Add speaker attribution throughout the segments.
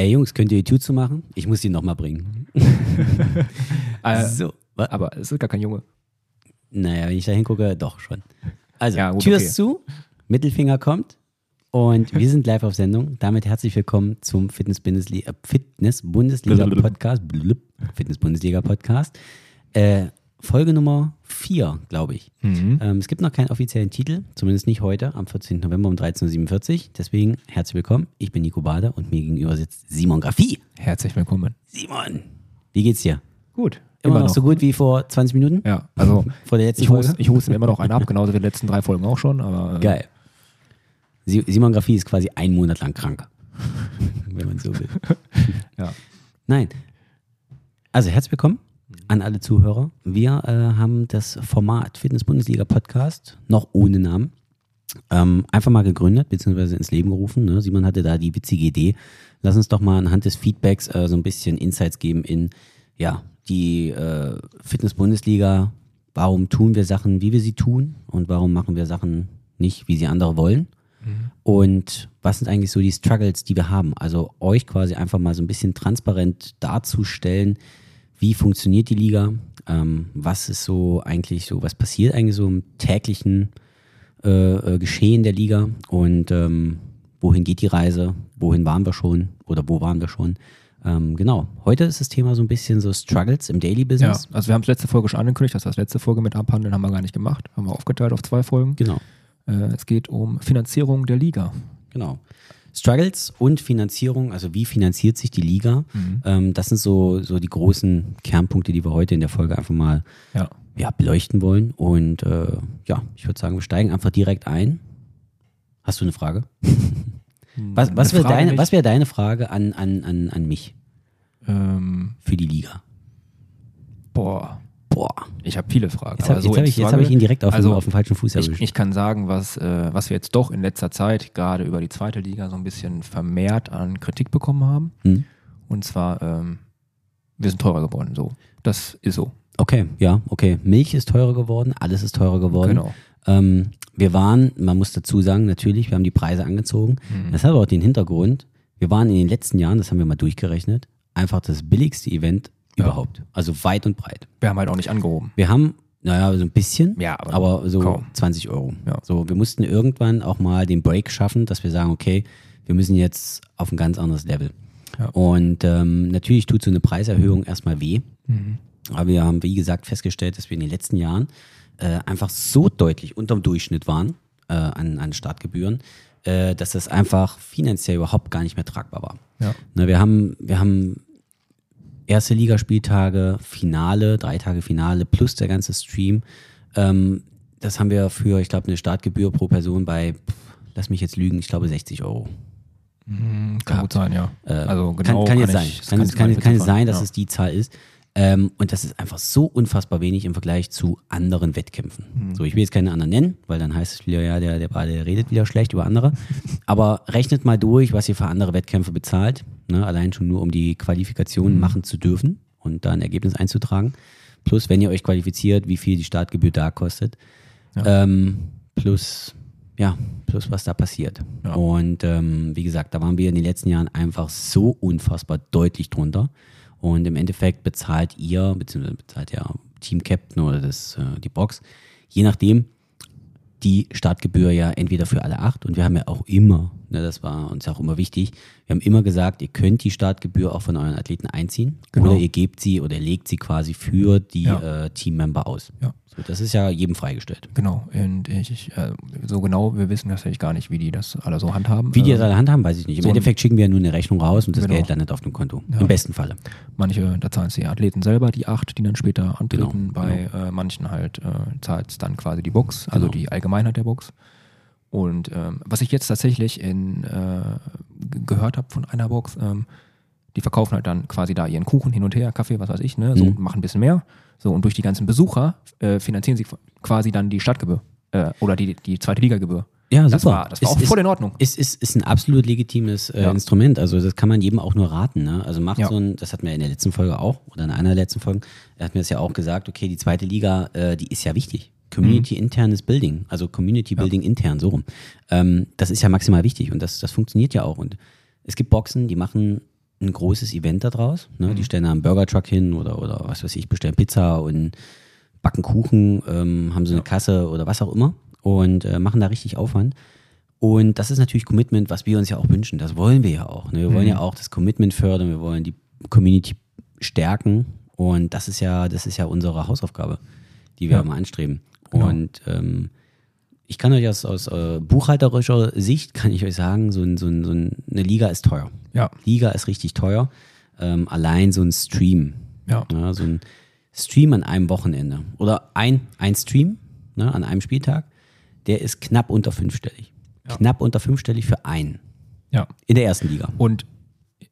Speaker 1: Ey Jungs, könnt ihr die Tür zumachen? Ich muss die nochmal bringen.
Speaker 2: Äh,
Speaker 1: so,
Speaker 2: aber es ist gar kein Junge.
Speaker 1: naja, wenn ich da hingucke, doch schon. Also,
Speaker 2: Ja, gut,
Speaker 1: Tür
Speaker 2: okay.
Speaker 1: ist zu, Mittelfinger kommt und wir sind live auf Sendung. Damit herzlich willkommen zum Fitness-Bundesliga Fitness Podcast. Fitness-Bundesliga Podcast. Äh, Folge Nummer 4, glaube ich.
Speaker 2: Mhm.
Speaker 1: Ähm, es gibt noch keinen offiziellen Titel, zumindest nicht heute, am 14. November um 13.47 Uhr. Deswegen herzlich willkommen. Ich bin Nico Bader und mir gegenüber sitzt Simon Graffi.
Speaker 2: Herzlich willkommen.
Speaker 1: Simon, wie geht's dir?
Speaker 2: Gut.
Speaker 1: Immer, noch, so gut wie vor 20 Minuten?
Speaker 2: Ja, also
Speaker 1: Vor der letzten
Speaker 2: ich
Speaker 1: Folge?
Speaker 2: huste, ich huste mir immer noch einen ab, genauso wie die letzten drei Folgen auch schon. Aber, äh,
Speaker 1: Geil. Si- Simon Graffi ist quasi einen Monat lang krank. Wenn man so will.
Speaker 2: Ja.
Speaker 1: Nein. Also herzlich willkommen an alle Zuhörer. Wir äh, haben das Format Fitness-Bundesliga Podcast, noch ohne Namen, ähm, einfach mal gegründet, beziehungsweise ins Leben gerufen. Ne? Simon hatte da die witzige Idee. Lass uns doch mal anhand des Feedbacks äh, so ein bisschen Insights geben in ja, die äh, Fitness-Bundesliga. Warum tun wir Sachen, wie wir sie tun und warum machen wir Sachen nicht, wie sie andere wollen? Und was sind eigentlich so die Struggles, die wir haben? Also euch quasi einfach mal so ein bisschen transparent darzustellen, wie funktioniert die Liga, ähm, was ist so eigentlich so, was passiert eigentlich so im täglichen äh, äh, Geschehen der Liga und ähm, wohin geht die Reise, wohin waren wir schon oder wo waren wir schon. Ähm, genau, heute ist das Thema so ein bisschen so Struggles im Daily
Speaker 2: ja,
Speaker 1: Business.
Speaker 2: also wir haben es letzte Folge schon angekündigt, dass wir das letzte Folge mit abhandeln, haben wir gar nicht gemacht. Haben wir aufgeteilt auf zwei Folgen.
Speaker 1: Genau.
Speaker 2: Äh, es geht um Finanzierung der Liga.
Speaker 1: Genau. Struggles und Finanzierung, also wie finanziert sich die Liga? Ähm, das sind so, so die großen Kernpunkte, die wir heute in der Folge einfach mal
Speaker 2: Ja.
Speaker 1: ja, beleuchten wollen. Und äh, ja, ich würde sagen, wir steigen einfach direkt ein. Hast du eine Frage? Was, was
Speaker 2: Eine
Speaker 1: wäre deine, was wär deine Frage an, an, an, an mich
Speaker 2: Ähm,
Speaker 1: für die Liga?
Speaker 2: boah,
Speaker 1: Boah.
Speaker 2: ich habe viele Fragen.
Speaker 1: Jetzt habe
Speaker 2: so
Speaker 1: hab ich, jetzt hab ich ihn direkt auf,
Speaker 2: also,
Speaker 1: auf dem falschen Fuß
Speaker 2: Ich,
Speaker 1: erwischt.
Speaker 2: ich kann sagen, was, äh, was wir jetzt doch in letzter Zeit gerade über die zweite Liga so ein bisschen vermehrt an Kritik bekommen haben.
Speaker 1: Hm.
Speaker 2: Und zwar, ähm, wir sind teurer geworden. So, das ist so.
Speaker 1: Okay, ja, okay. Milch ist teurer geworden, alles ist teurer geworden.
Speaker 2: Genau.
Speaker 1: Ähm, wir waren, man muss dazu sagen, natürlich, wir haben die Preise angezogen.
Speaker 2: Mhm.
Speaker 1: Das hat aber auch den Hintergrund, wir waren in den letzten Jahren, das haben wir mal durchgerechnet, einfach das billigste Event. Überhaupt. Also weit und breit.
Speaker 2: Wir haben halt auch nicht angehoben.
Speaker 1: Wir haben, naja, so ein bisschen,
Speaker 2: Ja, aber
Speaker 1: aber so
Speaker 2: kaum.
Speaker 1: 20 Euro.
Speaker 2: Ja.
Speaker 1: So, wir mussten irgendwann auch mal den Break schaffen, dass wir sagen, okay, wir müssen jetzt auf ein ganz anderes Level.
Speaker 2: Ja.
Speaker 1: Und ähm, natürlich tut so eine Preiserhöhung erstmal weh.
Speaker 2: Mhm.
Speaker 1: Aber wir haben, wie gesagt, festgestellt, dass wir in den letzten Jahren äh, einfach so deutlich unterm Durchschnitt waren äh, an, an Startgebühren, äh, dass das einfach finanziell überhaupt gar nicht mehr tragbar war.
Speaker 2: Ja.
Speaker 1: Ne, wir haben, wir haben erste Ligaspieltage, Finale, drei Tage Finale plus der ganze Stream. Ähm, das haben wir für, ich glaube, eine Startgebühr pro Person bei, pff, lass mich jetzt lügen, ich glaube 60 Euro.
Speaker 2: Mhm, Kann gut sein, ja.
Speaker 1: Äh,
Speaker 2: also genau
Speaker 1: kann, kann jetzt
Speaker 2: ich-
Speaker 1: sein. Kann, kann, kann, kann es sein, dass
Speaker 2: ja.
Speaker 1: es die Zahl ist. Ähm, und das ist einfach so unfassbar wenig im Vergleich zu anderen Wettkämpfen.
Speaker 2: Mhm.
Speaker 1: So, ich will jetzt keine anderen nennen, weil dann heißt es wieder, ja, der, der, der redet wieder schlecht über andere. Aber rechnet mal durch, was ihr für andere Wettkämpfe bezahlt. Ne? Allein schon nur, um die Qualifikation
Speaker 2: Mhm.
Speaker 1: machen zu dürfen und da ein Ergebnis einzutragen. Plus, wenn ihr euch qualifiziert, wie viel die Startgebühr da kostet. Ähm, plus, ja, plus was da passiert.
Speaker 2: Ja.
Speaker 1: Und ähm, wie gesagt, da waren wir in den letzten Jahren einfach so unfassbar deutlich drunter. Und im Endeffekt bezahlt ihr, beziehungsweise bezahlt ja Team Captain oder das, äh, die Box, je nachdem, die Startgebühr ja entweder für alle acht. Und wir haben ja auch immer, ne, das war uns auch immer wichtig, wir haben immer gesagt, ihr könnt die Startgebühr auch von euren Athleten einziehen
Speaker 2: Genau.
Speaker 1: oder ihr gebt sie oder legt sie quasi für die
Speaker 2: Ja.
Speaker 1: äh, Teammember aus.
Speaker 2: Ja.
Speaker 1: So, das ist ja jedem freigestellt.
Speaker 2: Genau, und ich, äh, so genau, wir wissen tatsächlich gar nicht, wie die das alle so handhaben.
Speaker 1: Wie die das alle handhaben, weiß ich nicht. Im
Speaker 2: so
Speaker 1: Endeffekt schicken wir ja nur eine Rechnung raus und das
Speaker 2: Genau.
Speaker 1: Geld landet auf dem Konto.
Speaker 2: Ja.
Speaker 1: Im besten Falle.
Speaker 2: Manche, da zahlen es die Athleten selber, die acht, die dann später antreten.
Speaker 1: Genau,
Speaker 2: Bei Äh, manchen halt äh, zahlt es dann quasi die Box, also
Speaker 1: Genau.
Speaker 2: die Allgemeinheit der Box. Und ähm, was ich jetzt tatsächlich in, äh, gehört habe von einer Box, ähm, die verkaufen halt dann quasi da ihren Kuchen hin und her, Kaffee, was weiß ich, ne, so
Speaker 1: Mhm.
Speaker 2: machen ein bisschen mehr. So und durch die ganzen Besucher äh, finanzieren sie quasi dann die Stadtgebühr äh, oder die, die zweite Ligagebühr.
Speaker 1: Ja,
Speaker 2: Das
Speaker 1: super.
Speaker 2: war, das war
Speaker 1: Ist-
Speaker 2: auch
Speaker 1: ist-
Speaker 2: voll in Ordnung.
Speaker 1: Ist, ist, ist ein absolut legitimes äh,
Speaker 2: Ja.
Speaker 1: Instrument. Also das kann man jedem auch nur raten. Ne? Also macht
Speaker 2: Ja.
Speaker 1: so ein, das hatten wir in der letzten Folge auch, oder in einer der letzten Folgen, er hat mir das ja auch gesagt, okay, die zweite Liga, äh, die ist ja wichtig. Community-internes Building, also Community-Building intern, so rum. Ähm, das ist ja maximal wichtig und das, das funktioniert ja auch. Und es gibt Boxen, die machen ein großes Event daraus. Ne? Die stellen da einen Burger-Truck hin oder, oder was weiß ich, bestellen Pizza und backen Kuchen, ähm, haben so eine Kasse oder was auch immer und äh, machen da richtig Aufwand. Und das ist natürlich Commitment, was wir uns ja auch wünschen. Das wollen wir ja auch. Ne? Wir wollen ja auch das Commitment fördern, wir wollen die Community stärken. Und das ist ja, das ist ja unsere Hausaufgabe, die wir
Speaker 2: Ja.
Speaker 1: immer anstreben.
Speaker 2: Genau.
Speaker 1: Und ähm, ich kann euch aus, aus äh, buchhalterischer Sicht, kann ich euch sagen, so, ein, so, ein, so ein, eine Liga ist teuer.
Speaker 2: Ja.
Speaker 1: Liga ist richtig teuer. Ähm, allein so ein Stream.
Speaker 2: Ja.
Speaker 1: Ja, so ein Stream an einem Wochenende. Oder ein, ein Stream ne, an einem Spieltag, der ist knapp unter fünfstellig. Knapp unter fünfstellig für einen.
Speaker 2: Ja.
Speaker 1: In der ersten Liga.
Speaker 2: Und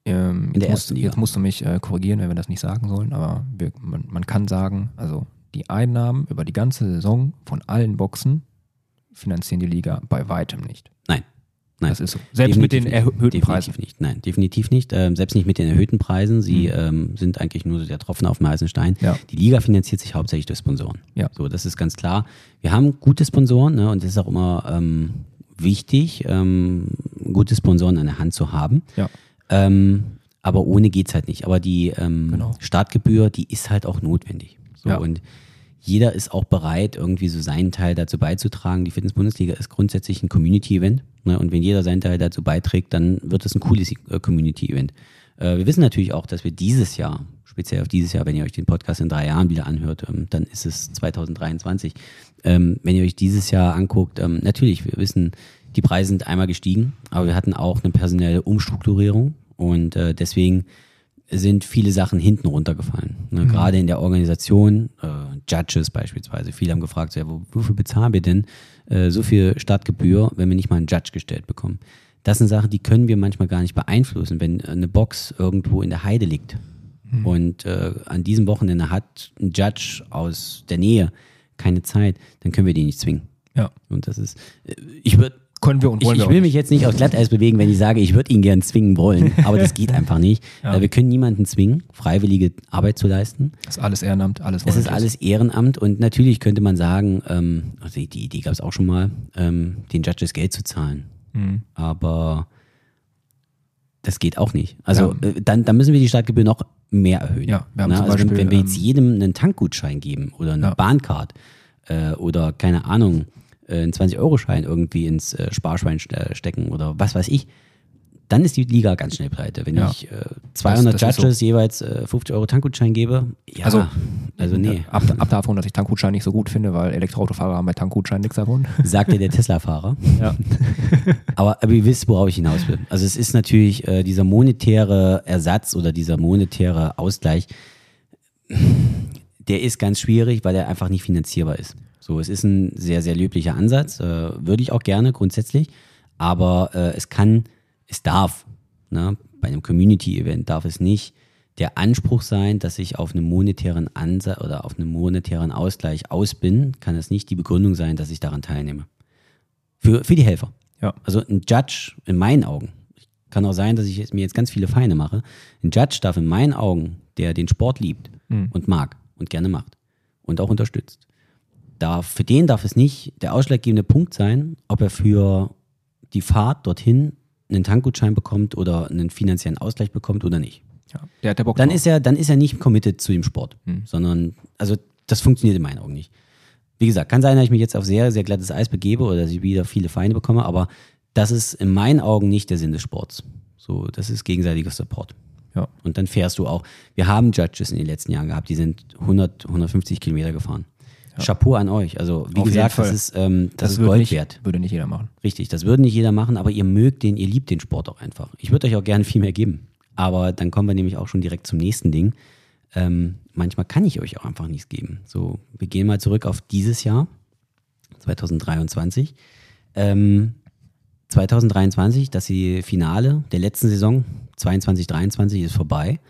Speaker 2: ähm,
Speaker 1: In der
Speaker 2: jetzt,
Speaker 1: ersten
Speaker 2: musst,
Speaker 1: Liga.
Speaker 2: jetzt musst du mich äh, korrigieren, wenn wir das nicht sagen sollen, aber wir, man, man kann sagen, also die Einnahmen über die ganze Saison von allen Boxen finanzieren die Liga bei weitem nicht.
Speaker 1: Nein. Nein.
Speaker 2: Das ist so. Selbst mit den
Speaker 1: Definitiv nicht.
Speaker 2: erhöhten
Speaker 1: definitiv
Speaker 2: Preisen.
Speaker 1: nicht. Nein, definitiv nicht. Ähm, selbst nicht mit den erhöhten Preisen. Sie ähm, sind eigentlich nur der Tropfen auf dem heißen Stein.
Speaker 2: Ja.
Speaker 1: Die Liga finanziert sich hauptsächlich durch Sponsoren.
Speaker 2: Ja.
Speaker 1: So, das ist ganz klar. Wir haben gute Sponsoren ne, und es ist auch immer ähm, wichtig, ähm, gute Sponsoren an der Hand zu haben.
Speaker 2: Ja.
Speaker 1: Ähm, aber ohne geht's halt nicht. Aber die ähm,
Speaker 2: Genau.
Speaker 1: Startgebühr, die ist halt auch notwendig. So,
Speaker 2: Ja.
Speaker 1: Und jeder ist auch bereit, irgendwie so seinen Teil dazu beizutragen. Die Fitness-Bundesliga ist grundsätzlich ein Community-Event. Ne? Und wenn jeder seinen Teil dazu beiträgt, dann wird es ein cooles äh, Community-Event. Äh, wir wissen natürlich auch, dass wir dieses Jahr, speziell auf dieses Jahr, wenn ihr euch den Podcast in drei Jahren wieder anhört, ähm, dann ist es 2023. Ähm, wenn ihr euch dieses Jahr anguckt, ähm, natürlich, wir wissen, die Preise sind einmal gestiegen, aber wir hatten auch eine personelle Umstrukturierung und äh, deswegen sind viele Sachen hinten runtergefallen. Ne? Gerade in der Organisation, äh, Judges beispielsweise. Viele haben gefragt, so, ja, wo, wofür bezahlen wir denn äh, so viel Startgebühr, wenn wir nicht mal einen Judge gestellt bekommen? Das sind Sachen, die können wir manchmal gar nicht beeinflussen. Wenn eine Box irgendwo in der Heide liegt und äh, an diesem Wochenende hat ein Judge aus der Nähe keine Zeit, dann können wir die nicht zwingen.
Speaker 2: Ja.
Speaker 1: Und das ist, äh, ich würde
Speaker 2: Können wir und
Speaker 1: ich,
Speaker 2: wollen
Speaker 1: ich
Speaker 2: auch
Speaker 1: will
Speaker 2: nicht.
Speaker 1: mich jetzt nicht aus Glatteis bewegen, wenn ich sage, ich würde ihn gern zwingen wollen, aber das geht einfach nicht.
Speaker 2: Ja.
Speaker 1: Äh, Wir können niemanden zwingen, freiwillige Arbeit zu leisten.
Speaker 2: Das ist alles Ehrenamt, alles
Speaker 1: Es ist alles Ehrenamt und natürlich könnte man sagen, ähm, also die die Idee gab es auch schon mal, ähm, den Judges Geld zu zahlen.
Speaker 2: Mhm.
Speaker 1: Aber das geht auch nicht. Also äh, dann, dann müssen wir die Startgebühr noch mehr erhöhen.
Speaker 2: Ja, wir haben
Speaker 1: Na,
Speaker 2: zum
Speaker 1: also wenn,
Speaker 2: Beispiel,
Speaker 1: wenn wir jetzt
Speaker 2: ähm,
Speaker 1: jedem einen Tankgutschein geben oder eine
Speaker 2: Ja.
Speaker 1: Bahncard äh, oder keine Ahnung, äh, einen 20-Euro-Schein irgendwie ins äh, Sparschwein ste- stecken oder was weiß ich, dann ist die Liga ganz schnell pleite. Wenn
Speaker 2: Ja.
Speaker 1: ich äh, 200
Speaker 2: Das- das
Speaker 1: Judges jeweils äh, 50 Euro Tankgutschein gebe, ja, also,
Speaker 2: Also-
Speaker 1: nee,
Speaker 2: Ab, ab davon, dass ich Tankgutschein nicht so gut finde, weil Elektroautofahrer haben bei Tankgutschein nichts davon.
Speaker 1: sagte der Tesla-Fahrer.
Speaker 2: Ja.
Speaker 1: Aber, aber ihr wisst, worauf ich hinaus will. Also es ist natürlich äh, dieser monetäre Ersatz oder dieser monetäre Ausgleich, der ist ganz schwierig, weil er einfach nicht finanzierbar ist. So, es ist ein sehr, sehr löblicher Ansatz, äh, würde ich auch gerne grundsätzlich, aber äh, es kann, es darf, ne, bei einem Community-Event darf es nicht der Anspruch sein, dass ich auf einen monetären Ansatz oder auf einen monetären Ausgleich aus bin, kann es nicht die Begründung sein, dass ich daran teilnehme. Für, für die Helfer.
Speaker 2: Ja.
Speaker 1: Also ein Judge in meinen Augen, kann auch sein, dass ich mir jetzt ganz viele Feinde mache, ein Judge darf in meinen Augen, der den Sport liebt und mag und gerne macht und auch unterstützt, darf, für den darf es nicht der ausschlaggebende Punkt sein, ob er für die Fahrt dorthin einen Tankgutschein bekommt oder einen finanziellen Ausgleich bekommt oder nicht.
Speaker 2: ja. Der hat der Bock
Speaker 1: Dann
Speaker 2: drauf.
Speaker 1: ist er, dann ist er nicht committed zu dem Sport,
Speaker 2: Hm.
Speaker 1: sondern, also das funktioniert in meinen Augen nicht. Wie gesagt, kann sein, dass ich mich jetzt auf sehr, sehr glattes Eis begebe oder dass ich wieder viele Feinde bekomme, aber das ist in meinen Augen nicht der Sinn des Sports. So, das ist gegenseitiger Support.
Speaker 2: Ja.
Speaker 1: Und dann fährst du auch. Wir haben Judges in den letzten Jahren gehabt, die sind 100, 150 Kilometer gefahren. Chapeau an euch. Also, wie
Speaker 2: Auf
Speaker 1: gesagt, das ist, ähm, das ist
Speaker 2: würde
Speaker 1: Gold
Speaker 2: nicht,
Speaker 1: wert.
Speaker 2: Würde nicht jeder machen.
Speaker 1: Richtig, das würde nicht jeder machen, aber ihr mögt den, ihr liebt den Sport auch einfach. Ich würde euch auch gerne viel mehr geben. Aber dann kommen wir nämlich auch schon direkt zum nächsten Ding. Ähm, manchmal kann ich euch auch einfach nichts geben. So, wir gehen mal zurück auf dieses Jahr, 2023. Ähm, 2023, das die Finale der letzten Saison, 22, 23, ist vorbei.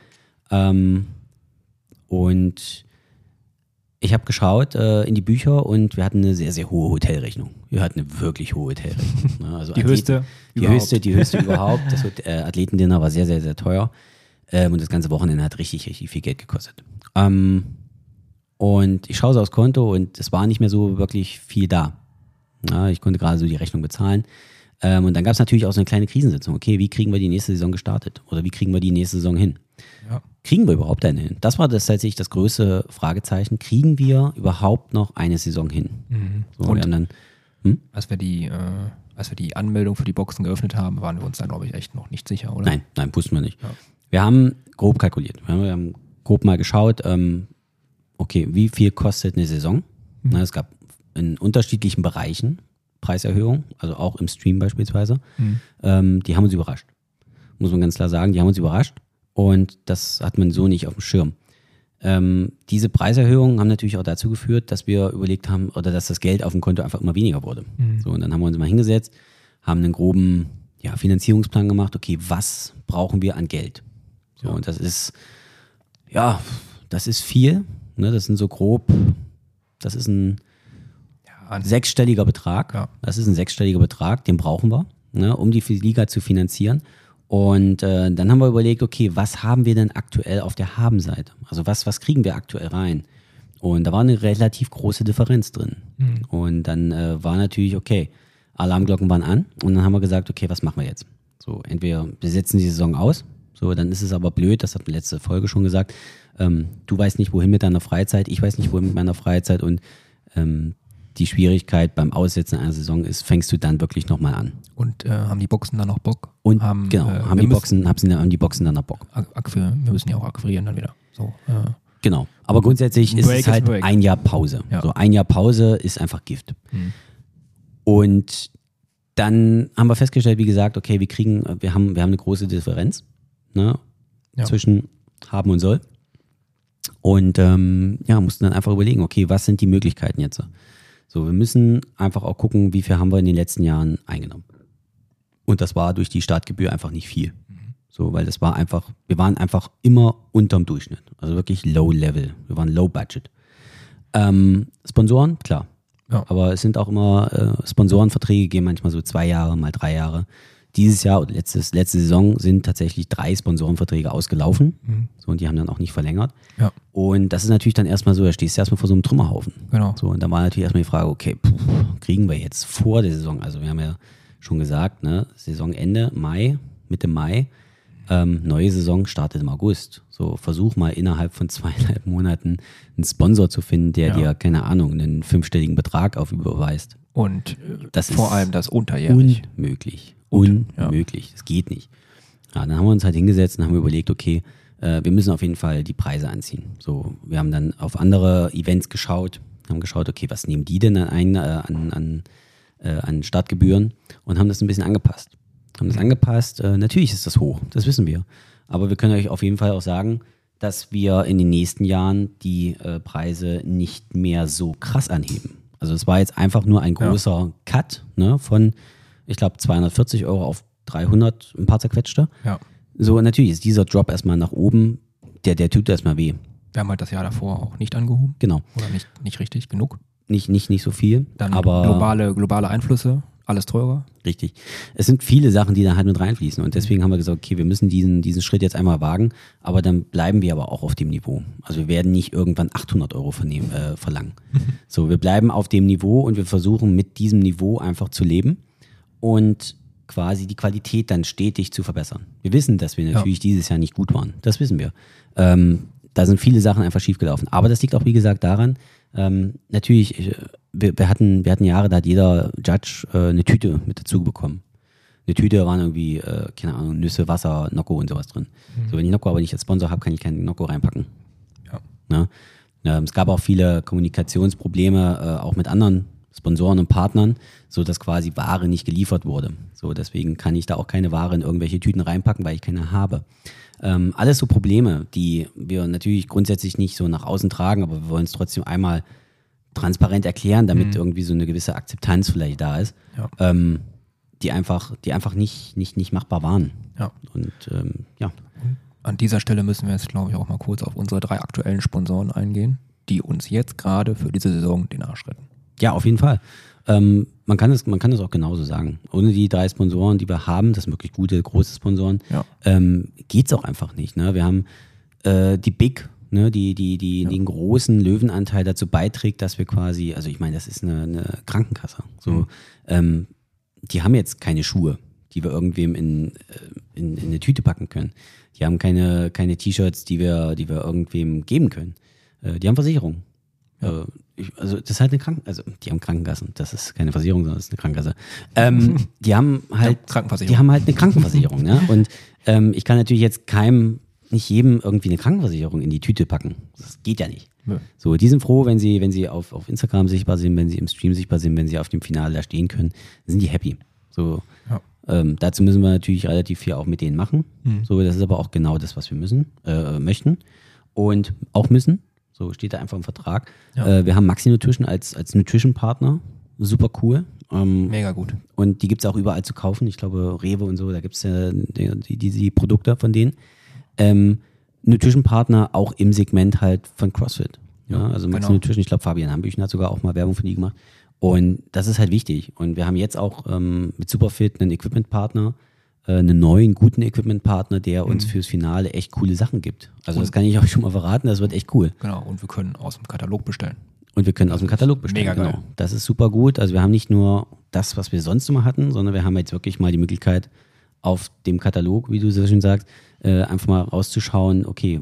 Speaker 1: Ähm, und ich habe geschaut äh, in die Bücher und wir hatten eine sehr, sehr hohe Hotelrechnung. Wir hatten eine wirklich hohe Hotelrechnung. Ne? Also
Speaker 2: Die höchste
Speaker 1: Die
Speaker 2: überhaupt.
Speaker 1: höchste, die höchste überhaupt. Das äh, Athletendinner war sehr, sehr, sehr teuer. Ähm, und das ganze Wochenende hat richtig, richtig viel Geld gekostet. Ähm, und ich schaue so aufs Konto und es war nicht mehr so wirklich viel da. Ja, ich konnte gerade so die Rechnung bezahlen. Ähm, und dann gab es natürlich auch so eine kleine Krisensitzung. Okay, wie kriegen wir die nächste Saison gestartet? Oder wie kriegen wir die nächste Saison hin?
Speaker 2: Ja.
Speaker 1: Kriegen wir überhaupt eine hin? Das war das tatsächlich das größte Fragezeichen. Kriegen wir überhaupt noch eine Saison hin? So,
Speaker 2: Und-
Speaker 1: dann,
Speaker 2: Als wir die, äh, als wir die Anmeldung für die Boxen geöffnet haben, waren wir uns da, glaube ich, echt noch nicht sicher, oder?
Speaker 1: Nein, nein, wussten wir nicht.
Speaker 2: Ja.
Speaker 1: Wir haben grob kalkuliert. Wir haben, grob mal geschaut, ähm, okay, wie viel kostet eine Saison? Na, es gab in unterschiedlichen Bereichen Preiserhöhungen, also auch im Stream beispielsweise. Ähm, die haben uns überrascht. Muss man ganz klar sagen, die haben uns überrascht. Und das hat man so nicht auf dem Schirm. Ähm, diese Preiserhöhungen haben natürlich auch dazu geführt, dass wir überlegt haben, oder dass das Geld auf dem Konto einfach immer weniger wurde. So, und dann haben wir uns mal hingesetzt, haben einen groben ja, Finanzierungsplan gemacht, okay, was brauchen wir an Geld? So, und das ist, ja, das ist viel. Ne? Das sind so grob, das ist ein
Speaker 2: Ja, an,
Speaker 1: sechsstelliger Betrag.
Speaker 2: Ja.
Speaker 1: Das ist ein sechsstelliger Betrag, den brauchen wir, ne, um die Liga zu finanzieren. Und äh, dann haben wir überlegt, okay, was haben wir denn aktuell auf der Habenseite? Also was, was kriegen wir aktuell rein? Und da war eine relativ große Differenz drin. Und dann äh, war natürlich, okay, Alarmglocken waren an und dann haben wir gesagt, okay, was machen wir jetzt? So, entweder wir setzen die Saison aus, so, dann ist es aber blöd, das hat die letzte Folge schon gesagt, ähm, du weißt nicht, wohin mit deiner Freizeit, ich weiß nicht, wohin mit meiner Freizeit und ähm, die Schwierigkeit beim Aussetzen einer Saison ist, fängst du dann wirklich nochmal an.
Speaker 2: und äh, haben die Boxen dann noch Bock?
Speaker 1: Und
Speaker 2: haben,
Speaker 1: genau,
Speaker 2: äh,
Speaker 1: haben, die
Speaker 2: müssen-
Speaker 1: Boxen, haben, sie, haben die Boxen dann noch Bock.
Speaker 2: Wir müssen ja auch akquirieren dann wieder. So, äh,
Speaker 1: Genau. Aber grundsätzlich ist es halt
Speaker 2: break.
Speaker 1: ein Jahr Pause.
Speaker 2: Ja.
Speaker 1: So ein Jahr Pause ist einfach Gift.
Speaker 2: Hm.
Speaker 1: Und dann haben wir festgestellt, wie gesagt, okay, wir kriegen, wir haben, wir haben eine große Differenz ne,
Speaker 2: Ja.
Speaker 1: zwischen haben und soll. Und ähm, ja, mussten dann einfach überlegen, okay, was sind die Möglichkeiten jetzt? So, wir müssen einfach auch gucken, wie viel haben wir in den letzten Jahren eingenommen. Und das war durch die Startgebühr einfach nicht viel. So, weil das war einfach, wir waren einfach immer unterm Durchschnitt. Also wirklich low level. Wir waren low budget. Ähm, Sponsoren, klar.
Speaker 2: Ja.
Speaker 1: Aber es sind auch immer, äh, Sponsorenverträge gehen manchmal so zwei Jahre, mal drei Jahre. Dieses Jahr oder letztes, letzte Saison sind tatsächlich drei Sponsorenverträge ausgelaufen. So, und die haben dann auch nicht verlängert.
Speaker 2: ja,
Speaker 1: Und das ist natürlich dann erstmal so, da stehst du erstmal vor so einem Trümmerhaufen.
Speaker 2: genau.
Speaker 1: So, und da war natürlich erstmal die Frage, okay, puh, kriegen wir jetzt vor der Saison, also wir haben ja schon gesagt, ne, Saisonende Mai, Mitte Mai, ähm, neue Saison startet im August. So, versuch mal innerhalb von zweieinhalb Monaten einen Sponsor zu finden, der
Speaker 2: Ja.
Speaker 1: dir, keine Ahnung, einen fünfstelligen Betrag auf überweist.
Speaker 2: Und äh,
Speaker 1: Das
Speaker 2: vor
Speaker 1: ist
Speaker 2: allem das unterjährig.
Speaker 1: Unmöglich. Unmöglich. Das geht nicht. Ja, dann haben wir uns halt hingesetzt und haben überlegt, okay, äh, wir müssen auf jeden Fall die Preise anziehen. So, wir haben dann auf andere Events geschaut, haben geschaut, okay, was nehmen die denn ein, äh, an, an, äh, an Startgebühren und haben das ein bisschen angepasst. Haben das angepasst. Äh, natürlich ist das hoch, das wissen wir. Aber wir können euch auf jeden Fall auch sagen, dass wir in den nächsten Jahren die äh, Preise nicht mehr so krass anheben. Also es war jetzt einfach nur ein
Speaker 2: Ja.
Speaker 1: großer Cut ne, von, ich glaube, 240 Euro auf 300, ein paar zerquetschte.
Speaker 2: Ja.
Speaker 1: So, natürlich ist dieser Drop erstmal nach oben, der, der tut erstmal weh.
Speaker 2: Wir haben halt das Jahr davor auch nicht angehoben.
Speaker 1: Genau.
Speaker 2: Oder nicht, nicht richtig genug.
Speaker 1: Nicht, nicht, nicht so viel,
Speaker 2: Dann
Speaker 1: aber
Speaker 2: globale, globale Einflüsse, alles teurer.
Speaker 1: richtig. Es sind viele Sachen, die da halt mit reinfließen. Und deswegen haben wir gesagt, okay, wir müssen diesen, diesen Schritt jetzt einmal wagen, aber dann bleiben wir aber auch auf dem Niveau. Also wir werden nicht irgendwann 800 Euro vernehmen, äh, verlangen. So, wir bleiben auf dem Niveau und wir versuchen mit diesem Niveau einfach zu leben und quasi die Qualität dann stetig zu verbessern. Wir wissen, dass wir natürlich dieses Jahr nicht gut waren. Das wissen wir. Ähm, da sind viele Sachen einfach schiefgelaufen. Aber das liegt auch, wie gesagt, daran, ähm, natürlich, äh, wir, wir, hatten, wir hatten Jahre, da hat jeder Judge äh, eine Tüte mit dazu bekommen. Eine Tüte waren irgendwie, äh, keine Ahnung, Nüsse, Wasser, Nocco und sowas drin. So, wenn ich Nocco aber nicht als Sponsor habe, kann ich keinen Nocco reinpacken.
Speaker 2: Ja.
Speaker 1: Ne? Ähm, es gab auch viele Kommunikationsprobleme, äh, auch mit anderen Sponsoren und Partnern, so dass quasi Ware nicht geliefert wurde. So deswegen kann ich da auch keine Ware in irgendwelche Tüten reinpacken, weil ich keine habe. Ähm, alles so Probleme, die wir natürlich grundsätzlich nicht so nach außen tragen, aber wir wollen es trotzdem einmal transparent erklären, damit irgendwie so eine gewisse Akzeptanz vielleicht da ist,
Speaker 2: Ja.
Speaker 1: ähm, die einfach, die einfach nicht, nicht, nicht machbar waren.
Speaker 2: Ja.
Speaker 1: Und ähm, ja,
Speaker 2: An dieser Stelle müssen wir jetzt, glaube ich, auch mal kurz auf unsere drei aktuellen Sponsoren eingehen, die uns jetzt gerade für diese Saison den Arsch retten.
Speaker 1: Ja, auf jeden Fall. Ähm, man, kann es, man kann es auch genauso sagen. Ohne die drei Sponsoren, die wir haben, das sind wirklich gute, große Sponsoren,
Speaker 2: Ja.
Speaker 1: ähm, geht's auch einfach nicht. Ne? Wir haben äh, die Big, ne? die, die, die den großen Löwenanteil dazu beiträgt, dass wir quasi, also ich meine, das ist eine, eine Krankenkasse. So, ähm, die haben jetzt keine Schuhe, die wir irgendwem in, äh, in, in eine Tüte packen können. Die haben keine, keine T-Shirts, die wir, die wir irgendwem geben können. Äh, die haben Versicherung. Äh, ich, also das ist halt eine Kranken, also die haben Krankenkassen. Das ist keine Versicherung, sondern das ist eine Krankenkasse. Ähm, die haben halt,
Speaker 2: Krankenversicherung.
Speaker 1: die haben halt eine Krankenversicherung. ne? Und ähm, ich kann natürlich jetzt keinem, nicht jedem irgendwie eine Krankenversicherung in die Tüte packen. Das geht ja nicht.
Speaker 2: Nö.
Speaker 1: So, die sind froh, wenn sie, wenn sie auf, auf Instagram sichtbar sind, wenn sie im Stream sichtbar sind, wenn sie auf dem Finale da stehen können, sind die happy. So,
Speaker 2: Ja.
Speaker 1: ähm, dazu müssen wir natürlich relativ viel auch mit denen machen. So, das ist aber auch genau das, was wir müssen, äh, möchten und auch müssen. So steht da einfach im Vertrag.
Speaker 2: Ja.
Speaker 1: Äh, wir haben Maxi Nutrition als, als Nutrition-Partner. Super cool. Ähm,
Speaker 2: Mega gut.
Speaker 1: und die gibt's auch überall zu kaufen. Ich glaube, Rewe und so, da gibt's ja die, die, die, Produkte von denen. Ähm, Nutrition-Partner auch im Segment halt von CrossFit. Ja, also Max
Speaker 2: genau.
Speaker 1: Nutrition, ich glaube, Fabian Hambüchen hat sogar auch mal Werbung für die gemacht. Und das ist halt wichtig. Und wir haben jetzt auch ähm, mit Superfit einen Equipment-Partner, einen neuen, guten Equipment-Partner, der uns
Speaker 2: Mhm.
Speaker 1: fürs Finale echt coole Sachen gibt. Also das kann ich euch schon mal verraten, das wird echt cool.
Speaker 2: Genau. Und wir können aus dem Katalog bestellen.
Speaker 1: Und wir können aus dem Katalog bestellen.
Speaker 2: mega geil.
Speaker 1: Genau. Das ist super gut. Also wir haben nicht nur das, was wir sonst immer hatten, sondern wir haben jetzt wirklich mal die Möglichkeit, auf dem Katalog, wie du so schön sagst, äh, einfach mal rauszuschauen, okay,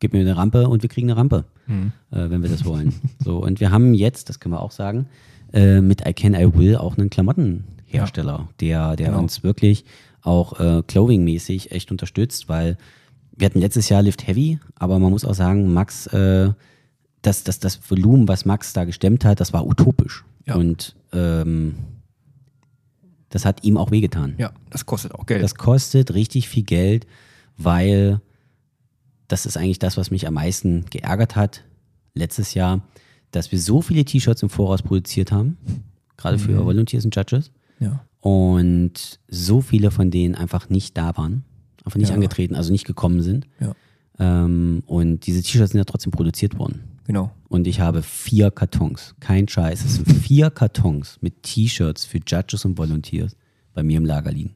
Speaker 1: gib mir eine Rampe und wir kriegen eine Rampe, äh, wenn wir das wollen. so, und wir haben jetzt, das können wir auch sagen, äh, mit I Can, I Will auch einen Klamottenhersteller, der, der
Speaker 2: Genau.
Speaker 1: uns wirklich auch äh, Clothing-mäßig echt unterstützt, weil wir hatten letztes Jahr Lift Heavy, aber man muss auch sagen, Max, äh, das, das, das Volumen, was Max da gestemmt hat, das war utopisch.
Speaker 2: Ja.
Speaker 1: Und ähm, das hat ihm auch wehgetan.
Speaker 2: Ja, das kostet auch Geld.
Speaker 1: Das kostet richtig viel Geld, weil das ist eigentlich das, was mich am meisten geärgert hat letztes Jahr, dass wir so viele T-Shirts im Voraus produziert haben, gerade für
Speaker 2: Mhm.
Speaker 1: Volunteers und Judges,
Speaker 2: ja.
Speaker 1: und so viele von denen einfach nicht da waren, einfach nicht
Speaker 2: Ja.
Speaker 1: angetreten, also nicht gekommen sind.
Speaker 2: Ja.
Speaker 1: Ähm, und diese T-Shirts sind ja trotzdem produziert worden.
Speaker 2: Genau.
Speaker 1: Und ich habe vier Kartons, kein Scheiß, es sind vier Kartons mit T-Shirts für Judges und Volunteers bei mir im Lager liegen.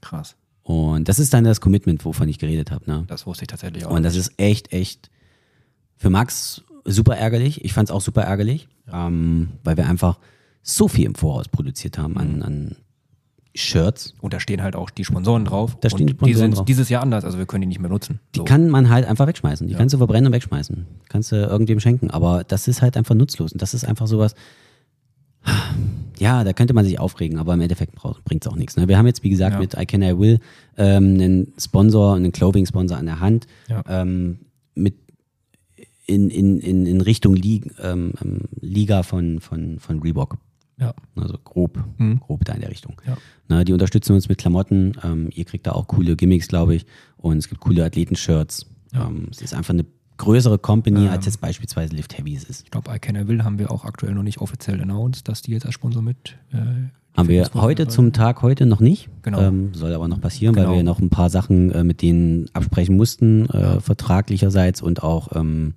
Speaker 2: Krass.
Speaker 1: Und das ist dann das Commitment, wovon ich geredet habe. Ne?
Speaker 2: Das wusste ich tatsächlich auch.
Speaker 1: Und das ist echt, echt für Max super ärgerlich. Ich fand es auch super ärgerlich, ähm, weil wir einfach so viel im Voraus produziert haben an, an Shirts.
Speaker 2: Und da stehen halt auch die Sponsoren drauf.
Speaker 1: Da stehen die Sponsoren
Speaker 2: die sind
Speaker 1: drauf.
Speaker 2: dieses Jahr anders, also wir können die nicht mehr nutzen.
Speaker 1: Die
Speaker 2: So.
Speaker 1: kann man halt einfach wegschmeißen. Die kannst du verbrennen und wegschmeißen. Kannst du irgendwem schenken. Aber das ist halt einfach nutzlos. Und das ist einfach sowas. Ja, da könnte man sich aufregen, aber im Endeffekt bringt es auch nichts. Ne? Wir haben jetzt, wie gesagt,
Speaker 2: Ja.
Speaker 1: mit I Can I Will ähm, einen Sponsor, einen Clothing-Sponsor an der Hand.
Speaker 2: Ja.
Speaker 1: Ähm, mit in, in, in, in Richtung Liga, ähm, ähm, Liga von, von, von Reebok.
Speaker 2: Ja.
Speaker 1: Also grob,
Speaker 2: Mhm.
Speaker 1: grob da in der Richtung.
Speaker 2: Ja.
Speaker 1: Ne, die unterstützen uns mit Klamotten. Ähm, ihr kriegt da auch coole Gimmicks, glaube ich. Und es gibt coole Athletenshirts. Ähm, es ist einfach eine größere Company, als jetzt beispielsweise Lift Heavy es ist.
Speaker 2: Ich glaube, I Can I Will haben wir auch aktuell noch nicht offiziell announced, dass die jetzt als Sponsor mit. Äh,
Speaker 1: Haben wir heute zum Tag heute noch nicht.
Speaker 2: Genau.
Speaker 1: Ähm, soll aber noch passieren, weil
Speaker 2: Genau.
Speaker 1: wir noch ein paar Sachen äh, mit denen absprechen mussten, äh, vertraglicherseits und auch ähm,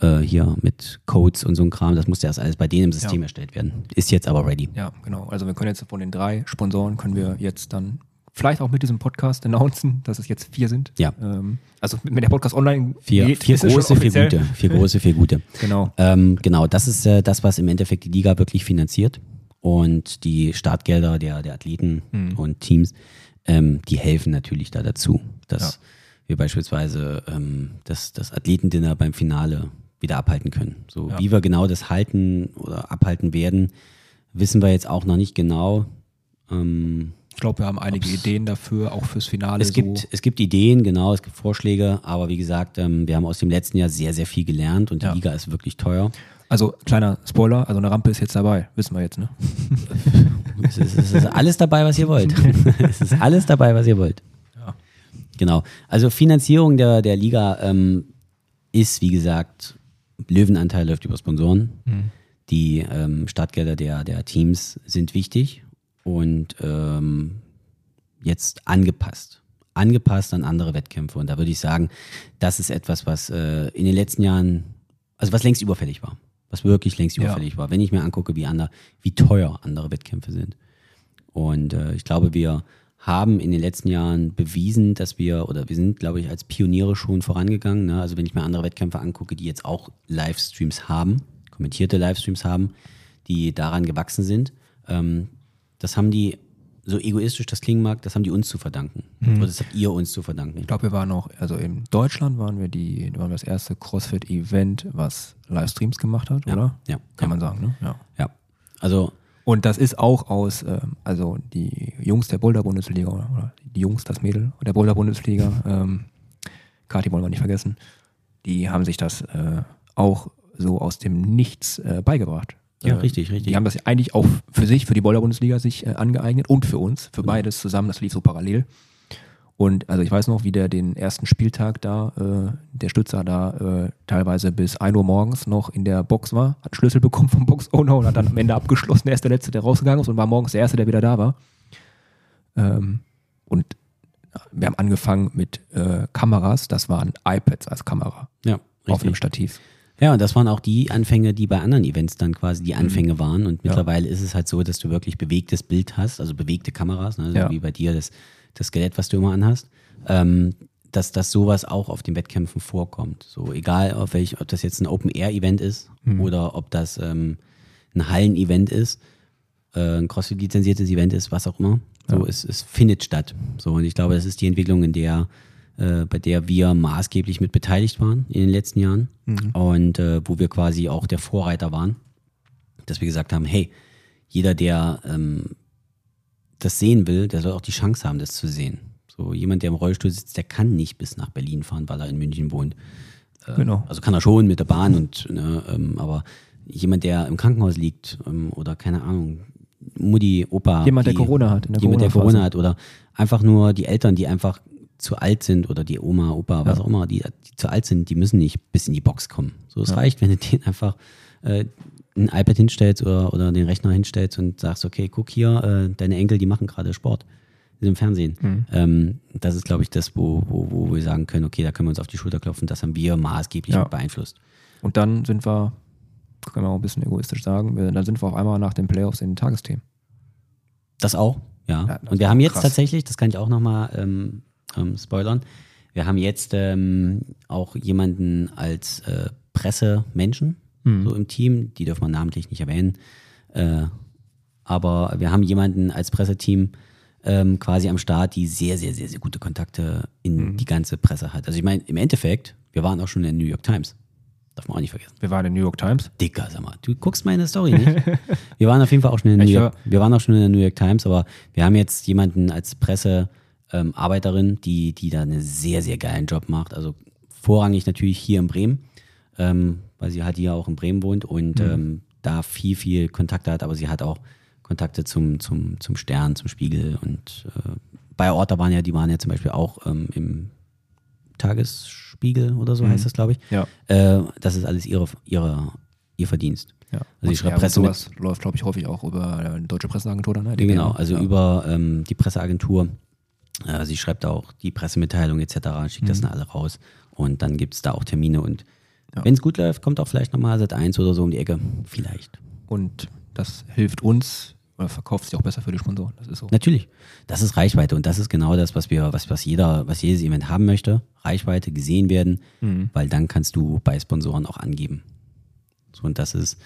Speaker 1: äh, hier mit Codes und so ein Kram. Das musste erst alles bei denen im System
Speaker 2: Ja.
Speaker 1: erstellt werden. Ist jetzt aber ready.
Speaker 2: Ja, genau. Also wir können jetzt von den drei Sponsoren können wir jetzt dann vielleicht auch mit diesem Podcast announcen, dass es jetzt vier sind.
Speaker 1: Ja.
Speaker 2: Ähm, also wenn der Podcast online
Speaker 1: Vier,
Speaker 2: geht,
Speaker 1: vier große, vier gute. Vier große, vier gute.
Speaker 2: Genau.
Speaker 1: Ähm, genau, das ist äh, das, was im Endeffekt die Liga wirklich finanziert. Und die Startgelder der, der Athleten
Speaker 2: Mhm.
Speaker 1: und Teams, ähm, die helfen natürlich da dazu, dass
Speaker 2: Ja.
Speaker 1: wir beispielsweise ähm, das, das Athletendinner beim Finale wieder abhalten können. So
Speaker 2: Ja.
Speaker 1: wie wir genau das halten oder abhalten werden, wissen wir jetzt auch noch nicht genau. Ähm,
Speaker 2: Ich glaube, wir haben einige Ideen dafür, auch fürs Finale.
Speaker 1: es gibt,
Speaker 2: so.
Speaker 1: es gibt Ideen, genau, es gibt Vorschläge, aber wie gesagt, ähm, wir haben aus dem letzten Jahr sehr, sehr viel gelernt und die
Speaker 2: Ja.
Speaker 1: Liga ist wirklich teuer.
Speaker 2: Also kleiner Spoiler, also eine Rampe ist jetzt dabei, wissen wir jetzt, ne?
Speaker 1: Es ist, es ist alles dabei, was ihr wollt. es ist alles dabei, was ihr wollt.
Speaker 2: Ja.
Speaker 1: Genau. Also Finanzierung der, der Liga ähm, ist, wie gesagt, Löwenanteil läuft über Sponsoren. Die ähm, Startgelder der, der Teams sind wichtig und ähm, jetzt angepasst. Angepasst an andere Wettkämpfe. Und da würde ich sagen, das ist etwas, was äh, in den letzten Jahren, also was längst überfällig war. Was wirklich längst
Speaker 2: Ja.
Speaker 1: überfällig war. Wenn ich mir angucke, wie, andere, wie teuer andere Wettkämpfe sind. Und äh, ich glaube, wir haben in den letzten Jahren bewiesen, dass wir, oder wir sind, glaube ich, als Pioniere schon vorangegangen. Ne? Also wenn ich mir andere Wettkämpfe angucke, die jetzt auch Livestreams haben, kommentierte Livestreams haben, die daran gewachsen sind. Ähm, das haben die, so egoistisch das klingen mag, das haben die uns zu verdanken.
Speaker 2: Mhm.
Speaker 1: Oder das habt ihr uns zu verdanken.
Speaker 2: Ich glaube, wir waren auch, also in Deutschland waren wir die, waren wir das erste CrossFit-Event, was Livestreams gemacht hat,
Speaker 1: Ja,
Speaker 2: oder?
Speaker 1: ja,
Speaker 2: Kann
Speaker 1: ja.
Speaker 2: man sagen, ne? Ja.
Speaker 1: Ja. Also,
Speaker 2: Und das ist auch aus, ähm, also die Jungs der Boulder-Bundesliga oder, oder die Jungs, das Mädel der Boulder-Bundesliga, ähm, Kati wollen wir nicht vergessen, die haben sich das äh, auch so aus dem Nichts äh, beigebracht.
Speaker 1: Ja,
Speaker 2: äh,
Speaker 1: richtig, richtig.
Speaker 2: Die haben das eigentlich auch für sich, für die Boulder-Bundesliga sich äh, angeeignet und für uns, für beides zusammen, das lief so parallel. Und also ich weiß noch, wie der den ersten Spieltag da, äh, der Stützer da äh, teilweise bis 1 Uhr morgens noch in der Box war, hat Schlüssel bekommen vom Box-Owner und hat dann am Ende abgeschlossen. Er ist der Letzte, der rausgegangen ist und war morgens der Erste, der wieder da war. Ähm, und wir haben angefangen mit äh, Kameras, das waren iPads als Kamera
Speaker 1: ja,
Speaker 2: auf einem
Speaker 1: richtig.
Speaker 2: Stativ.
Speaker 1: Ja, und das waren auch die Anfänge, die bei anderen Events dann quasi die Anfänge waren. Und mittlerweile ist es halt so, dass du wirklich bewegtes Bild hast, also bewegte Kameras, ne, so
Speaker 2: Ja.
Speaker 1: wie bei dir das, das Skelett, was du immer anhast, ähm, dass, dass sowas auch auf den Wettkämpfen vorkommt. So egal, auf welch, ob das jetzt ein Open-Air-Event ist oder ob das ähm, ein Hallen-Event ist, äh, ein CrossFit-lizenziertes Event ist, was auch immer. So, es, es findet statt. So, und ich glaube, das ist die Entwicklung, in der, äh, bei der wir maßgeblich mit beteiligt waren in den letzten Jahren und äh, wo wir quasi auch der Vorreiter waren, dass wir gesagt haben, hey, jeder, der ähm, das sehen will, der soll auch die Chance haben, das zu sehen. So jemand, der im Rollstuhl sitzt, der kann nicht bis nach Berlin fahren, weil er in München wohnt.
Speaker 2: Genau.
Speaker 1: Also kann er schon mit der Bahn und ne, ähm, aber jemand, der im Krankenhaus liegt ähm, oder keine Ahnung, Mutti, Opa,
Speaker 2: Jemand, der Corona hat, der
Speaker 1: jemand, der
Speaker 2: Corona-Phase.
Speaker 1: Corona hat oder einfach nur die Eltern, die einfach zu alt sind oder die Oma, Opa, was auch immer, die, die zu alt sind, die müssen nicht bis in die Box kommen. So, es reicht, wenn du denen einfach äh, ein iPad hinstellst oder, oder den Rechner hinstellst und sagst, okay, guck hier, äh, deine Enkel, die machen gerade Sport. Die sind im Fernsehen.
Speaker 2: Mhm.
Speaker 1: Ähm, das ist, glaube ich, das, wo, wo, wo wir sagen können, okay, da können wir uns auf die Schulter klopfen, das haben wir maßgeblich
Speaker 2: Ja.
Speaker 1: beeinflusst.
Speaker 2: Und dann sind wir, können wir auch ein bisschen egoistisch sagen, wir, dann sind wir auf einmal nach den Playoffs in den Tagesthemen.
Speaker 1: Das auch, ja.
Speaker 2: Ja, das
Speaker 1: und wir haben jetzt
Speaker 2: krass.
Speaker 1: tatsächlich, das kann ich auch nochmal ähm, ähm, spoilern, wir haben jetzt ähm, auch jemanden als äh, Pressemenschen
Speaker 2: Mhm.
Speaker 1: so im Team, die dürfen wir namentlich nicht erwähnen, äh, aber wir haben jemanden als Presseteam ähm, quasi am Start, die sehr, sehr, sehr, sehr gute Kontakte in
Speaker 2: Mhm.
Speaker 1: die ganze Presse hat. Also ich meine, im Endeffekt, wir waren auch schon in der New York Times. Darf man auch nicht vergessen.
Speaker 2: Wir waren in New York Times.
Speaker 1: Dicker, sag mal, du guckst meine Story nicht. Wir waren auf jeden Fall auch schon in der New York, wir waren auch schon in der New York Times, aber wir haben jetzt jemanden als Pressearbeiterin, ähm, die, die da einen sehr, sehr geilen Job macht. Also vorrangig natürlich hier in Bremen, ähm, weil sie halt hier auch in Bremen wohnt und ähm, da viel, viel Kontakte hat, aber sie hat auch Kontakte zum, zum, zum Stern, zum Spiegel und äh, bei Orta waren ja, die waren ja zum Beispiel auch ähm, im Tagesspiegel oder so heißt das, glaube ich.
Speaker 2: Ja.
Speaker 1: Äh, das ist alles ihre, ihre, ihr Verdienst.
Speaker 2: Ja.
Speaker 1: Also ich schreibe
Speaker 2: ja,
Speaker 1: Presse mit-
Speaker 2: sowas läuft, glaube ich, häufig auch über eine deutsche Presseagentur dann. Ne? Die
Speaker 1: Genau, also
Speaker 2: ja.
Speaker 1: über ähm, die Presseagentur. Äh, sie schreibt auch die Pressemitteilung etc., schickt
Speaker 2: Mhm.
Speaker 1: das dann alle raus und dann gibt es da auch Termine und wenn es gut läuft, kommt auch vielleicht nochmal Sat 1 oder so um die Ecke. Vielleicht.
Speaker 2: Und das hilft uns oder verkauft sich auch besser für die Sponsoren. Das ist so.
Speaker 1: Natürlich. Das ist Reichweite und das ist genau das, was wir, was, was jeder, was jedes Event haben möchte. Reichweite, gesehen werden,
Speaker 2: Mhm.
Speaker 1: weil dann kannst du bei Sponsoren auch angeben. So, und das ist,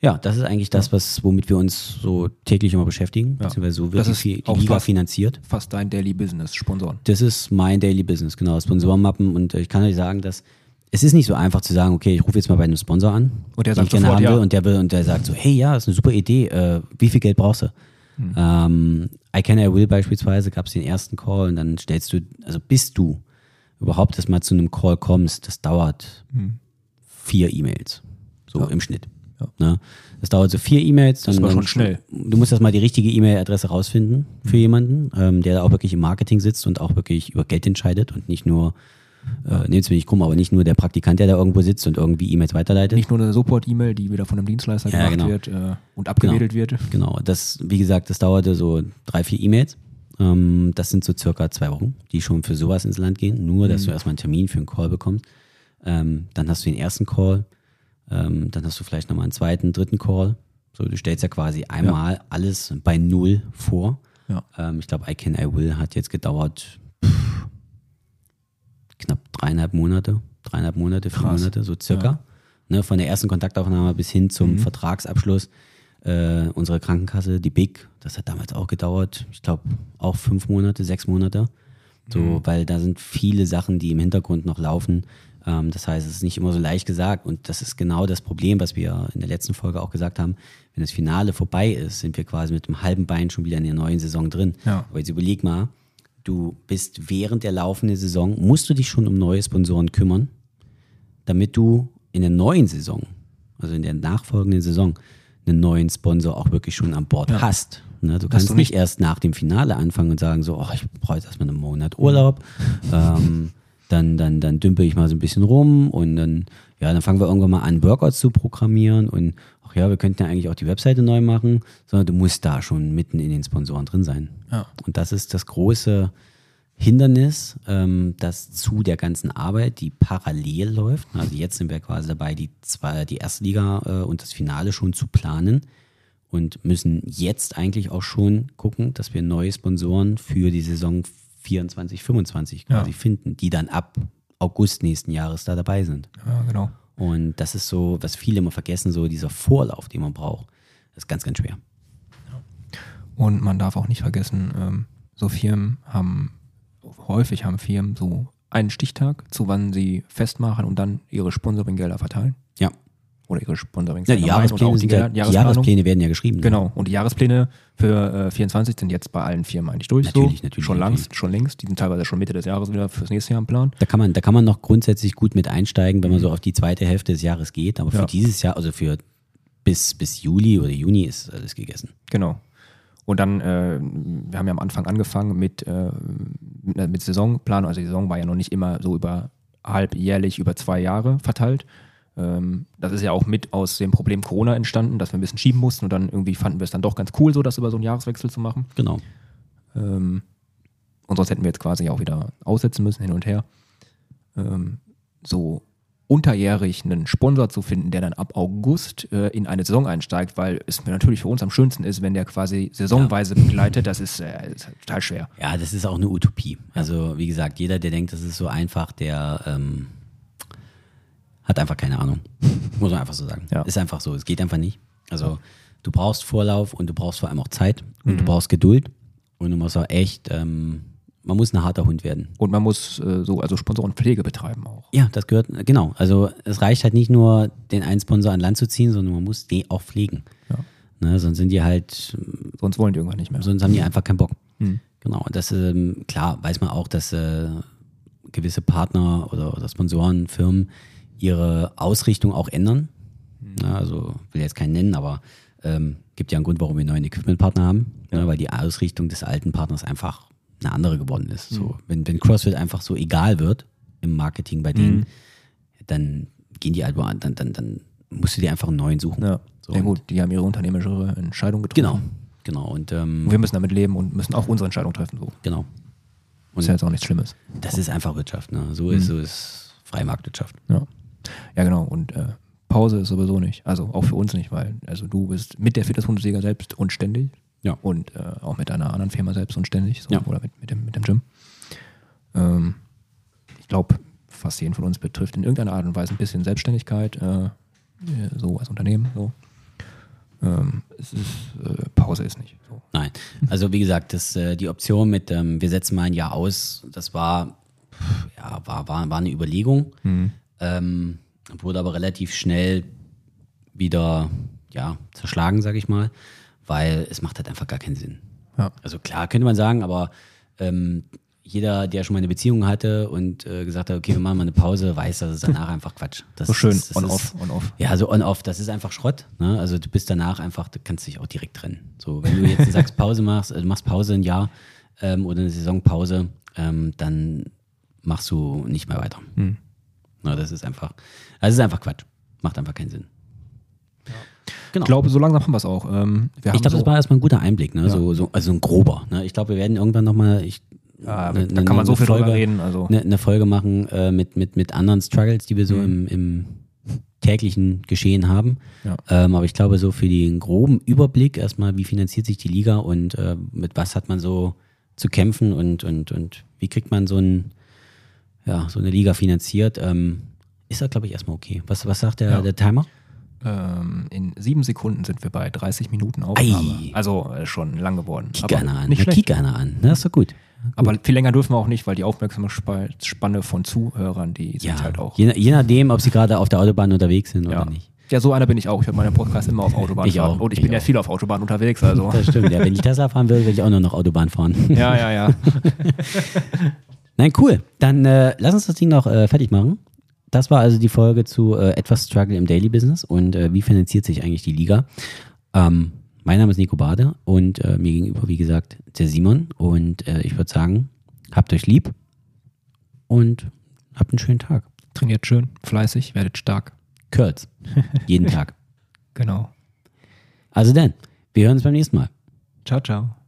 Speaker 1: ja, das ist eigentlich das, was, womit wir uns so täglich immer beschäftigen, beziehungsweise so wird
Speaker 2: Das
Speaker 1: die, die
Speaker 2: auch
Speaker 1: Liga
Speaker 2: fast-
Speaker 1: finanziert.
Speaker 2: Fast dein Daily Business, Sponsoren.
Speaker 1: Das ist mein Daily Business, genau, Sponsorenmappen und äh, ich kann euch sagen, dass es ist nicht so einfach zu sagen, okay, ich rufe jetzt mal bei einem Sponsor an,
Speaker 2: Und der
Speaker 1: den
Speaker 2: sagt sofort ja.
Speaker 1: und der will und der sagt so, hey, ja, ist eine super Idee, äh, wie viel Geld brauchst du?
Speaker 2: Hm.
Speaker 1: Ähm, I Can I Will beispielsweise gab es den ersten Call und dann stellst du, also bis du überhaupt erst mal zu einem Call kommst, das dauert vier E-Mails, so im Schnitt. Ne? Das dauert so vier E-Mails. dann-
Speaker 2: war schon schnell.
Speaker 1: Du musst erst mal die richtige E-Mail-Adresse rausfinden für jemanden, ähm, der da auch wirklich im Marketing sitzt und auch wirklich über Geld entscheidet und nicht nur, äh, nehmt es mir nicht krumm, aber nicht nur der Praktikant, der da irgendwo sitzt und irgendwie E-Mails weiterleitet.
Speaker 2: Nicht nur eine Support-E-Mail, die wieder von einem Dienstleister
Speaker 1: Ja,
Speaker 2: gemacht
Speaker 1: genau.
Speaker 2: wird äh, und abgewedelt wird.
Speaker 1: Genau, das, wie gesagt, das dauerte so drei, vier E-Mails. Ähm, das sind so circa zwei Wochen, die schon für sowas ins Land gehen. Nur, dass du erstmal einen Termin für einen Call bekommst. Ähm, dann hast du den ersten Call. Ähm, dann hast du vielleicht nochmal einen zweiten, dritten Call. So, du stellst ja quasi einmal alles bei Null vor.
Speaker 2: Ja.
Speaker 1: Ähm, ich glaube, I Can, I Will hat jetzt gedauert knapp dreieinhalb Monate. Dreieinhalb Monate, vier
Speaker 2: Krass.
Speaker 1: Monate, so circa. Ne, von der ersten Kontaktaufnahme bis hin
Speaker 2: Mhm.
Speaker 1: zum Vertragsabschluss. Äh, unsere Krankenkasse, die Big, das hat damals auch gedauert. Ich glaube auch fünf Monate, sechs Monate. So,
Speaker 2: Mhm.
Speaker 1: weil da sind viele Sachen, die im Hintergrund noch laufen. Ähm, das heißt, es ist nicht immer so leicht gesagt. Und das ist genau das Problem, was wir in der letzten Folge auch gesagt haben. Wenn das Finale vorbei ist, sind wir quasi mit einem halben Bein schon wieder in der neuen Saison drin.
Speaker 2: Ja.
Speaker 1: Aber jetzt überleg mal, du bist während der laufenden Saison, musst du dich schon um neue Sponsoren kümmern, damit du in der neuen Saison, also in der nachfolgenden Saison, einen neuen Sponsor auch wirklich schon an Bord hast. Ne, du kannst
Speaker 2: du
Speaker 1: nicht
Speaker 2: nicht-
Speaker 1: erst nach dem Finale anfangen und sagen so, oh, ich brauche jetzt erstmal einen Monat Urlaub, ähm, dann, dann, dann dümpel ich mal so ein bisschen rum und dann, ja, dann fangen wir irgendwann mal an, Workouts zu programmieren und ach ja, wir könnten ja eigentlich auch die Webseite neu machen, sondern du musst da schon mitten in den Sponsoren drin sein.
Speaker 2: Ja.
Speaker 1: Und das ist das große Hindernis, ähm, das zu der ganzen Arbeit, die parallel läuft. Also jetzt sind wir quasi dabei, die, zwei, die erste Liga äh, und das Finale schon zu planen und müssen jetzt eigentlich auch schon gucken, dass wir neue Sponsoren für die Saison 24, 25 quasi
Speaker 2: Ja.
Speaker 1: finden, die dann ab August nächsten Jahres da dabei sind.
Speaker 2: Ja, genau.
Speaker 1: Und das ist so, was viele immer vergessen, so dieser Vorlauf, den man braucht. Ist ganz, ganz schwer.
Speaker 2: Und man darf auch nicht vergessen, ähm, so Firmen haben, häufig haben Firmen so einen Stichtag, zu wann sie festmachen und dann ihre Sponsoringgelder verteilen.
Speaker 1: Ja.
Speaker 2: Oder ihre Sponsoring
Speaker 1: ja die Jahrespläne, sind ja, die Jahrespläne werden ja geschrieben. ne?
Speaker 2: Genau, und die Jahrespläne für äh, 24 sind jetzt bei allen Firmen eigentlich durch.
Speaker 1: Natürlich,
Speaker 2: so.
Speaker 1: natürlich,
Speaker 2: Schon
Speaker 1: natürlich.
Speaker 2: längst, schon längst. Die sind teilweise schon Mitte des Jahres wieder fürs nächste Jahr im Plan.
Speaker 1: Da kann man, da kann man noch grundsätzlich gut mit einsteigen, wenn man so auf die zweite Hälfte des Jahres geht. Aber für
Speaker 2: Ja.
Speaker 1: dieses Jahr, also für bis, bis Juli oder Juni ist alles gegessen.
Speaker 2: Genau. Und dann, äh, wir haben ja am Anfang angefangen mit, äh, mit, mit Saisonplanung. Also die Saison war ja noch nicht immer so über halbjährlich über zwei Jahre verteilt. Ähm, das ist ja auch mit aus dem Problem Corona entstanden, dass wir ein bisschen schieben mussten und dann irgendwie fanden wir es dann doch ganz cool, so das über so einen Jahreswechsel zu machen.
Speaker 1: Genau.
Speaker 2: Ähm, und sonst hätten wir jetzt quasi auch wieder aussetzen müssen, hin und her. Ähm, so unterjährig einen Sponsor zu finden, der dann ab August äh, in eine Saison einsteigt, weil es natürlich für uns am schönsten ist, wenn der quasi saisonweise begleitet, das ist, äh, ist total schwer.
Speaker 1: Ja, das ist auch eine Utopie. Also, wie gesagt, jeder, der denkt, das ist so einfach, der ähm, hat einfach keine Ahnung. Muss man einfach so sagen.
Speaker 2: Ja.
Speaker 1: Ist einfach so. Es geht einfach nicht. Also, du brauchst Vorlauf und du brauchst vor allem auch Zeit und du brauchst Geduld und du musst auch echt, ähm, man muss ein harter Hund werden.
Speaker 2: Und man muss äh, so, also Sponsorenpflege betreiben auch.
Speaker 1: Ja, das gehört, genau. Also es reicht halt nicht nur, den einen Sponsor an Land zu ziehen, sondern man muss den auch pflegen.
Speaker 2: Ja.
Speaker 1: Ne, sonst sind die halt,
Speaker 2: Sonst wollen die irgendwann nicht mehr.
Speaker 1: sonst haben die einfach keinen Bock.
Speaker 2: Hm.
Speaker 1: Genau. Und das, ähm, klar, weiß man auch, dass äh, gewisse Partner oder, oder Sponsoren, Firmen ihre Ausrichtung auch ändern. Na, also will jetzt keinen nennen, aber ähm, gibt ja einen Grund, warum wir einen neuen Equipment-Partner haben, ne, weil die Ausrichtung des alten Partners einfach eine andere geworden ist. So, wenn, wenn CrossFit einfach so egal wird im Marketing bei denen, dann gehen die woan- dann, dann, dann musst du dir einfach einen neuen suchen.
Speaker 2: Ja.
Speaker 1: So,
Speaker 2: ja
Speaker 1: und-
Speaker 2: gut, die haben ihre unternehmerische Entscheidung getroffen.
Speaker 1: Genau, genau. Und ähm,
Speaker 2: Und wir müssen damit leben und müssen auch unsere Entscheidung treffen. So.
Speaker 1: genau.
Speaker 2: Ist ja jetzt auch nichts Schlimmes.
Speaker 1: Das ist einfach Wirtschaft. Ne? So ist so ist Freimarktwirtschaft.
Speaker 2: Ja. Ja, genau. Und äh, Pause ist sowieso nicht. Also auch für uns nicht, weil also du bist mit der Fitness-Bundesliga selbst und ständig.
Speaker 1: Ja.
Speaker 2: Und äh, auch mit deiner anderen Firma selbst und ständig. So,
Speaker 1: Ja.
Speaker 2: Oder mit, mit, dem, mit dem Gym. Ähm, ich glaube, fast jeden von uns betrifft in irgendeiner Art und Weise ein bisschen Selbstständigkeit, äh, so als Unternehmen. So. Ähm, es ist, äh, Pause ist nicht. So.
Speaker 1: Nein. Also wie gesagt, das, äh, die Option mit, ähm, wir setzen mal ein Jahr aus, das war, ja, war, war, war eine Überlegung. Ähm, wurde aber relativ schnell wieder ja, zerschlagen, sage ich mal, weil es macht halt einfach gar keinen Sinn.
Speaker 2: Ja.
Speaker 1: Also klar, könnte man sagen, aber ähm, jeder, der schon mal eine Beziehung hatte und äh, gesagt hat, okay, wir machen mal eine Pause, weiß, dass es danach einfach Quatsch. Das
Speaker 2: So schön,
Speaker 1: ist- das
Speaker 2: on-off, on-off.
Speaker 1: Ja, so on-off, das ist einfach Schrott. Ne? Also du bist danach einfach, du kannst dich auch direkt trennen. So, wenn du jetzt sagst, Pause machst, äh, du machst Pause ein Jahr ähm, oder eine Saisonpause, ähm, dann machst du nicht mehr weiter.
Speaker 2: Hm.
Speaker 1: Na, das ist einfach, das ist einfach Quatsch. Macht einfach keinen Sinn. Genau.
Speaker 2: Ich glaube, so langsam haben wir es auch. Ähm, wir
Speaker 1: Ich glaube,
Speaker 2: so,
Speaker 1: das war erstmal ein guter Einblick, ne? so, so, also ein grober. Ne? Ich glaube, wir werden irgendwann nochmal,
Speaker 2: Ja,
Speaker 1: ne-
Speaker 2: da
Speaker 1: ne-
Speaker 2: kann man so viel drüber
Speaker 1: Folge,
Speaker 2: reden, also.
Speaker 1: ne- eine Folge machen äh, mit, mit, mit anderen Struggles, die wir so im, im täglichen Geschehen haben.
Speaker 2: Ja.
Speaker 1: Ähm, aber ich glaube, so für den groben Überblick erstmal, wie finanziert sich die Liga und äh, mit was hat man so zu kämpfen und, und, und wie kriegt man so, ein, ja, so eine Liga finanziert, ähm, ist das, glaube ich, erstmal okay. Was, was sagt der,
Speaker 2: Ja.
Speaker 1: der Timer?
Speaker 2: Ähm, in sieben Sekunden sind wir bei 30 Minuten Aufnahme.
Speaker 1: Ei.
Speaker 2: Also äh, schon lang geworden.
Speaker 1: Kick einer an.
Speaker 2: Nicht schlecht.
Speaker 1: kick einer an. Na, ist doch gut.
Speaker 2: Aber viel länger dürfen wir auch nicht, weil die Aufmerksamkeitsspanne von Zuhörern, die sind
Speaker 1: Ja,
Speaker 2: halt auch.
Speaker 1: je, je nachdem, ob sie gerade auf der Autobahn unterwegs sind
Speaker 2: Ja.
Speaker 1: oder nicht.
Speaker 2: ja, so einer bin ich auch. Ich höre meinen Podcast immer auf Autobahn.
Speaker 1: Ich auch.
Speaker 2: Und ich,
Speaker 1: Ich
Speaker 2: bin ja
Speaker 1: auch.
Speaker 2: viel auf Autobahn unterwegs. Also.
Speaker 1: Das stimmt. Ja, wenn ich Tesla fahren will, will ich auch nur noch Autobahn fahren.
Speaker 2: ja, ja, ja.
Speaker 1: Nein, cool. Dann äh, lass uns das Ding noch äh, fertig machen. Das war also die Folge zu äh, etwas Struggle im Daily Business und äh, wie finanziert sich eigentlich die Liga. Ähm, mein Name ist Nico Bade und äh, mir gegenüber, wie gesagt, der Simon. Und äh, ich würde sagen, habt euch lieb und habt einen schönen Tag.
Speaker 2: Trainiert schön, fleißig, werdet stark.
Speaker 1: Curls. Jeden Tag.
Speaker 2: Genau.
Speaker 1: Also dann, wir hören uns beim nächsten Mal.
Speaker 2: Ciao, ciao.